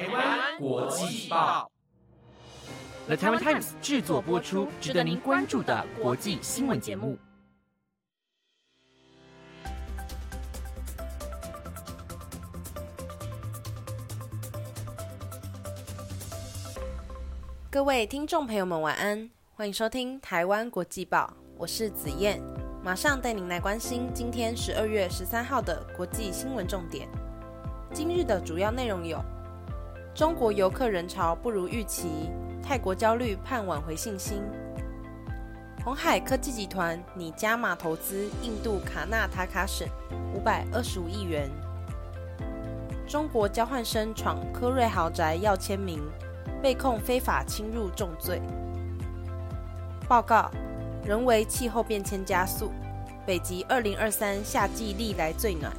台湾国际报，The Taiwan Times 制作播出，值得您关注的国际新闻节目。各位听众朋友们，晚安，欢迎收听台湾国际报，我是子燕，马上带您来关心今天十二月十三号的国际新闻重点。今日的主要内容有：中国游客人潮不如预期，泰国焦虑盼挽回信心；红海科技集团拟加码投资印度卡纳塔卡省五百二十五亿元；中国交换生闯科瑞豪宅要签名。被控非法侵入重罪。报告：人为气候变迁加速，北极二零二三夏季历来最暖。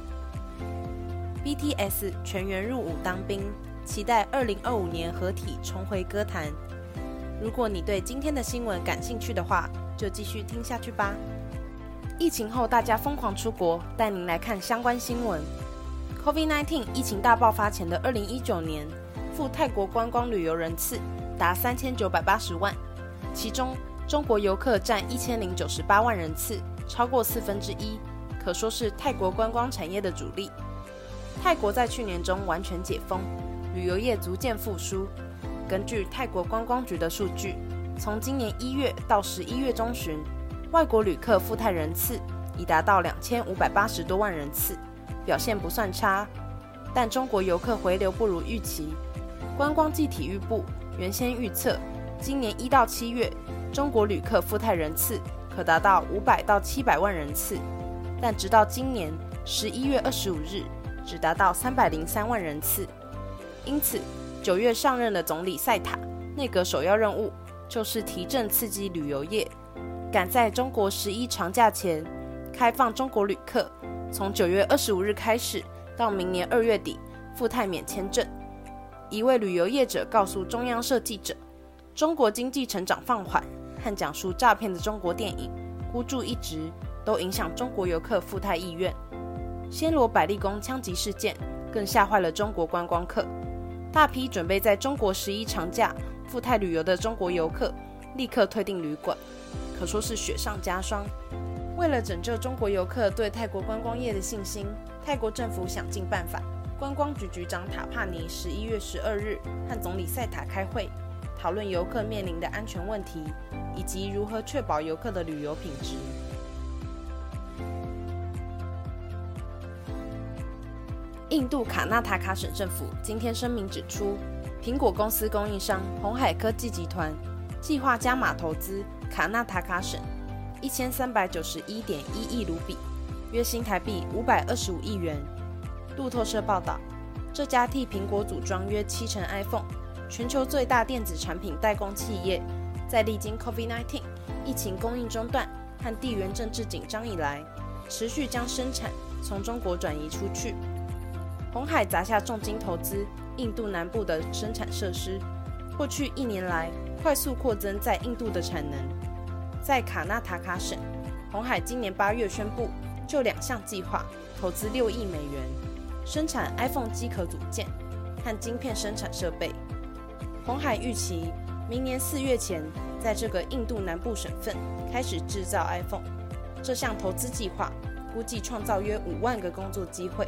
BTS 全员入伍当兵，期待二零二五年合体重回歌坛。如果你对今天的新闻感兴趣的话，就继续听下去吧。疫情后大家疯狂出国，带您来看相关新闻。COVID-19 疫情大爆发前的二零一九年。赴泰国观光旅游人次达三千九百八十万，其中中国游客占一千零九十八万人次，超过四分之一，可说是泰国观光产业的主力。泰国在去年中完全解封，旅游业逐渐复苏。根据泰国观光局的数据，从今年一月到十一月中旬，外国旅客赴泰人次已达到两千五百八十多万人次，表现不算差。但中国游客回流不如预期。观光暨体育部原先预测，今年一到七月，中国旅客赴泰人次可达到五百到七百万人次，但直到今年十一月二十五日，只达到三百零三万人次。因此，九月上任的总理塞塔内阁首要任务就是提振刺激旅游业，赶在中国十一长假前开放中国旅客，从九月二十五日开始到明年二月底赴泰免签证。一位旅游业者告诉中央社记者：“中国经济成长放缓和讲述诈骗的中国电影孤注一掷，都影响中国游客赴泰意愿。暹罗百丽宫枪击事件更吓坏了中国观光客，大批准备在中国十一长假赴泰旅游的中国游客立刻退订旅馆，可说是雪上加霜。为了拯救中国游客对泰国观光业的信心，泰国政府想尽办法。”观光局局长塔帕尼十一月十二日和总理塞塔开会，讨论游客面临的安全问题，以及如何确保游客的旅游品质。印度卡纳塔卡省政府今天声明指出，苹果公司供应商红海科技集团计划加码投资卡纳塔卡省一千三百九十一点一亿卢比，约新台币五百二十五亿元。路透社报道，这家替苹果组装约七成 iPhone、全球最大电子产品代工企业，在历经 COVID-19 疫情供应中断和地缘政治紧张以来，持续将生产从中国转移出去。红海砸下重金投资印度南部的生产设施，过去一年来快速扩增在印度的产能。在卡纳塔卡省，红海今年八月宣布就两项计划投资六亿美元。生产 iPhone 机壳组件和晶片生产设备。红海预期明年四月前，在这个印度南部省份开始制造 iPhone。这项投资计划估计创造约五万个工作机会。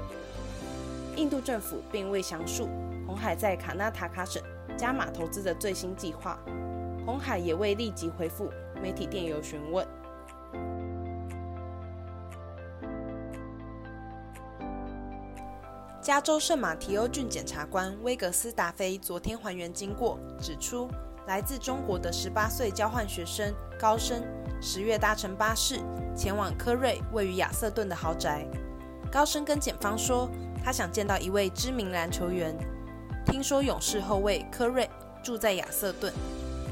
印度政府并未详述红海在卡纳塔卡省加码投资的最新计划。红海也未立即回复媒体电邮询问。加州圣马提欧郡检察官威格斯达菲昨天还原经过，指出来自中国的十八岁交换学生高升十月搭乘巴士前往科瑞位于亚瑟顿的豪宅。高升跟检方说，他想见到一位知名篮球员，听说勇士后卫科瑞住在亚瑟顿，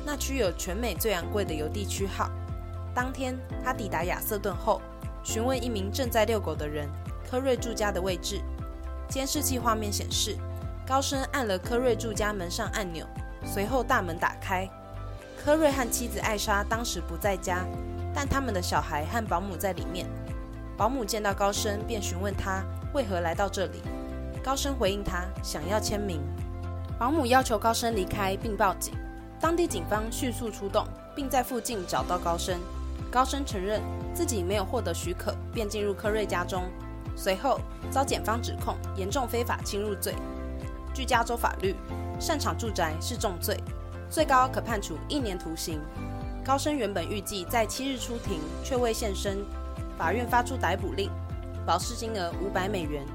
那区有全美最昂贵的邮递区号。当天他抵达亚瑟顿后，询问一名正在遛狗的人科瑞住家的位置。监视器画面显示，高升按了科瑞住家门上按钮，随后大门打开。科瑞和妻子艾莎当时不在家，但他们的小孩和保姆在里面。保姆见到高升，便询问他为何来到这里。高升回应他想要签名。保姆要求高升离开并报警，当地警方迅速出动，并在附近找到高升。高升承认自己没有获得许可便进入科瑞家中，随后遭检方指控严重非法侵入罪。据加州法律，擅闯住宅是重罪，最高可判处一年徒刑。高升原本预计在七日出庭，却未现身，法院发出逮捕令，保释金额五百美元。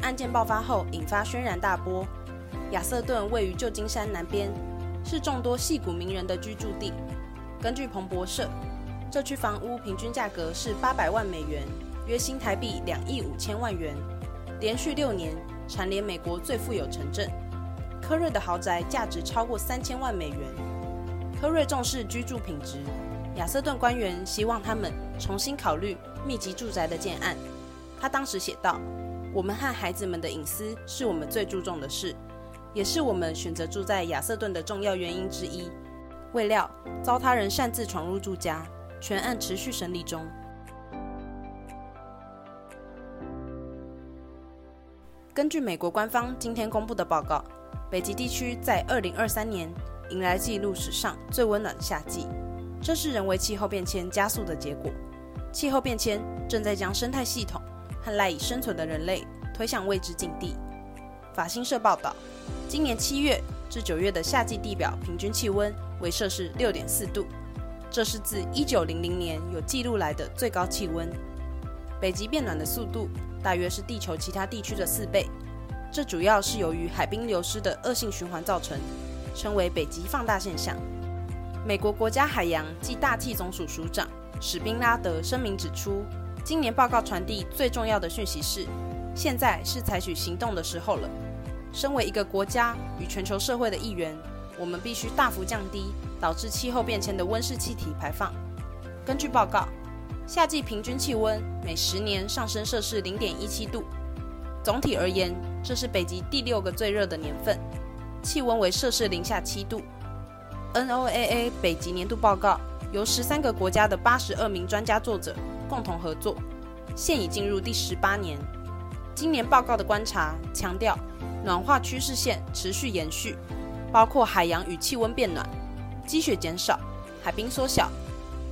案件爆发后，引发轩然大波。亚瑟顿位于旧金山南边，是众多戏骨名人的居住地。根据彭博社，这区房屋平均价格是八百万美元，约新台币两亿五千万元，连续六年蝉联美国最富有城镇。科瑞的豪宅价值超过三千万美元。科瑞重视居住品质，亚瑟顿官员希望他们重新考虑密集住宅的建案。他当时写道：“我们和孩子们的隐私是我们最注重的事，也是我们选择住在亚瑟顿的重要原因之一。”未料遭他人擅自闯入住家，全案持续审理中。根据美国官方今天公布的报告，北极地区在二零二三年。迎来记录史上最温暖的夏季，这是人为气候变迁加速的结果。气候变迁正在将生态系统和赖以生存的人类推向未知境地。法新社报道，今年七月至九月的夏季地表平均气温为摄氏六点四度，这是自一九零零年有记录来的最高气温。北极变暖的速度大约是地球其他地区的四倍，这主要是由于海冰流失的恶性循环造成。称为北极放大现象。美国国家海洋及大气总署署长史宾拉德声明指出，今年报告传递最重要的讯息是，现在是采取行动的时候了。身为一个国家与全球社会的一员，我们必须大幅降低导致气候变迁的温室气体排放。根据报告，夏季平均气温每十年上升摄氏零点一七度。总体而言，这是北极第六个最热的年份。气温为摄氏零下七度。NOAA 北极年度报告由十三个国家的八十二名专家作者共同合作，现已进入第十八年。今年报告的观察强调，暖化趋势线持续延续，包括海洋与气温变暖、积雪减少、海冰缩小，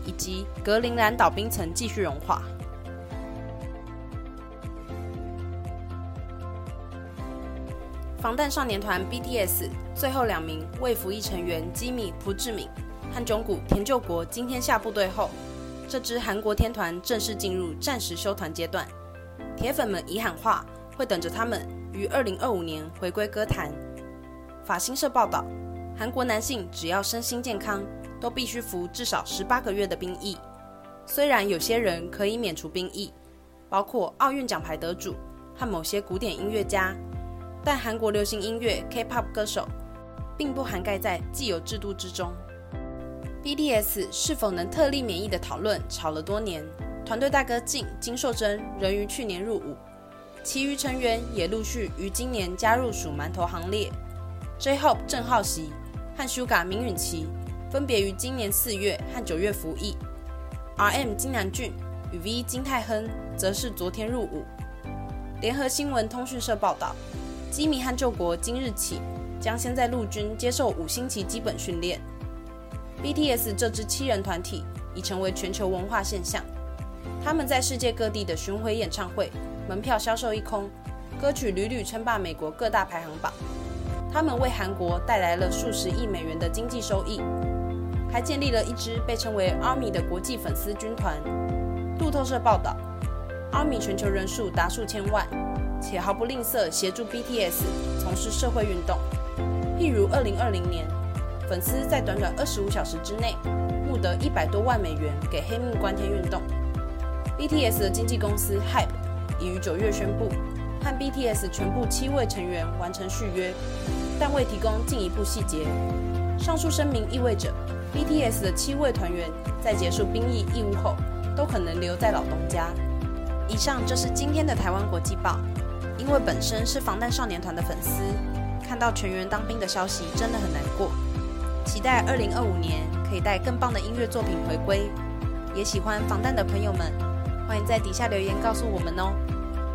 以及格陵兰岛冰层继续融化。防弹少年团 BTS 最后两名未服役成员基米朴智敏和中谷田救国今天下部队后，这支韩国天团正式进入暂时休团阶段。铁粉们已喊话，会等着他们于二零二五年回归歌坛。法新社报道，韩国男性只要身心健康，都必须服至少十八个月的兵役。虽然有些人可以免除兵役，包括奥运奖牌得主和某些古典音乐家。但韩国流行音乐 K-pop 歌手并不涵盖在既有制度之中。BTS 是否能特例免疫的讨论吵了多年，团队大哥静金秀珍仍于去年入伍，其余成员也陆续于今年加入属馒头行列。J-Hope 郑浩熙和 Suga 明允琪分别于今年四月和九月服役，RM 金南俊与 V 金泰亨则是昨天入伍。联合新闻通讯社报道。基米和救国今日起将先在陆军接受五星级基本训练。BTS 这支七人团体已成为全球文化现象，他们在世界各地的巡回演唱会门票销售一空，歌曲屡屡称霸美国各大排行榜。他们为韩国带来了数十亿美元的经济收益，还建立了一支被称为 ARMY 的国际粉丝军团。路透社报道，ARMY 全球人数达数千万。且毫不吝啬协助 BTS 从事社会运动，譬如2020年，粉丝在短短25小时之内募得一百多万美元给黑命关天运动。BTS 的经纪公司 Hype 已于九月宣布和 BTS 全部七位成员完成续约，但未提供进一步细节。上述声明意味着 BTS 的七位团员在结束兵役义务后都可能留在老东家。以上就是今天的台湾国际报。因为本身是防弹少年团的粉丝，看到全员当兵的消息真的很难过。期待二零二五年可以带更棒的音乐作品回归。也喜欢防弹的朋友们，欢迎在底下留言告诉我们哦。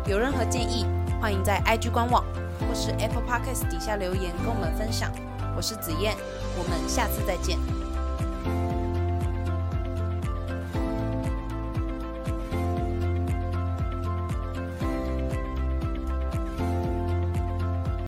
有任何建议，欢迎在 IG 官网或是 Apple Podcast 底下留言跟我们分享。我是子燕，我们下次再见。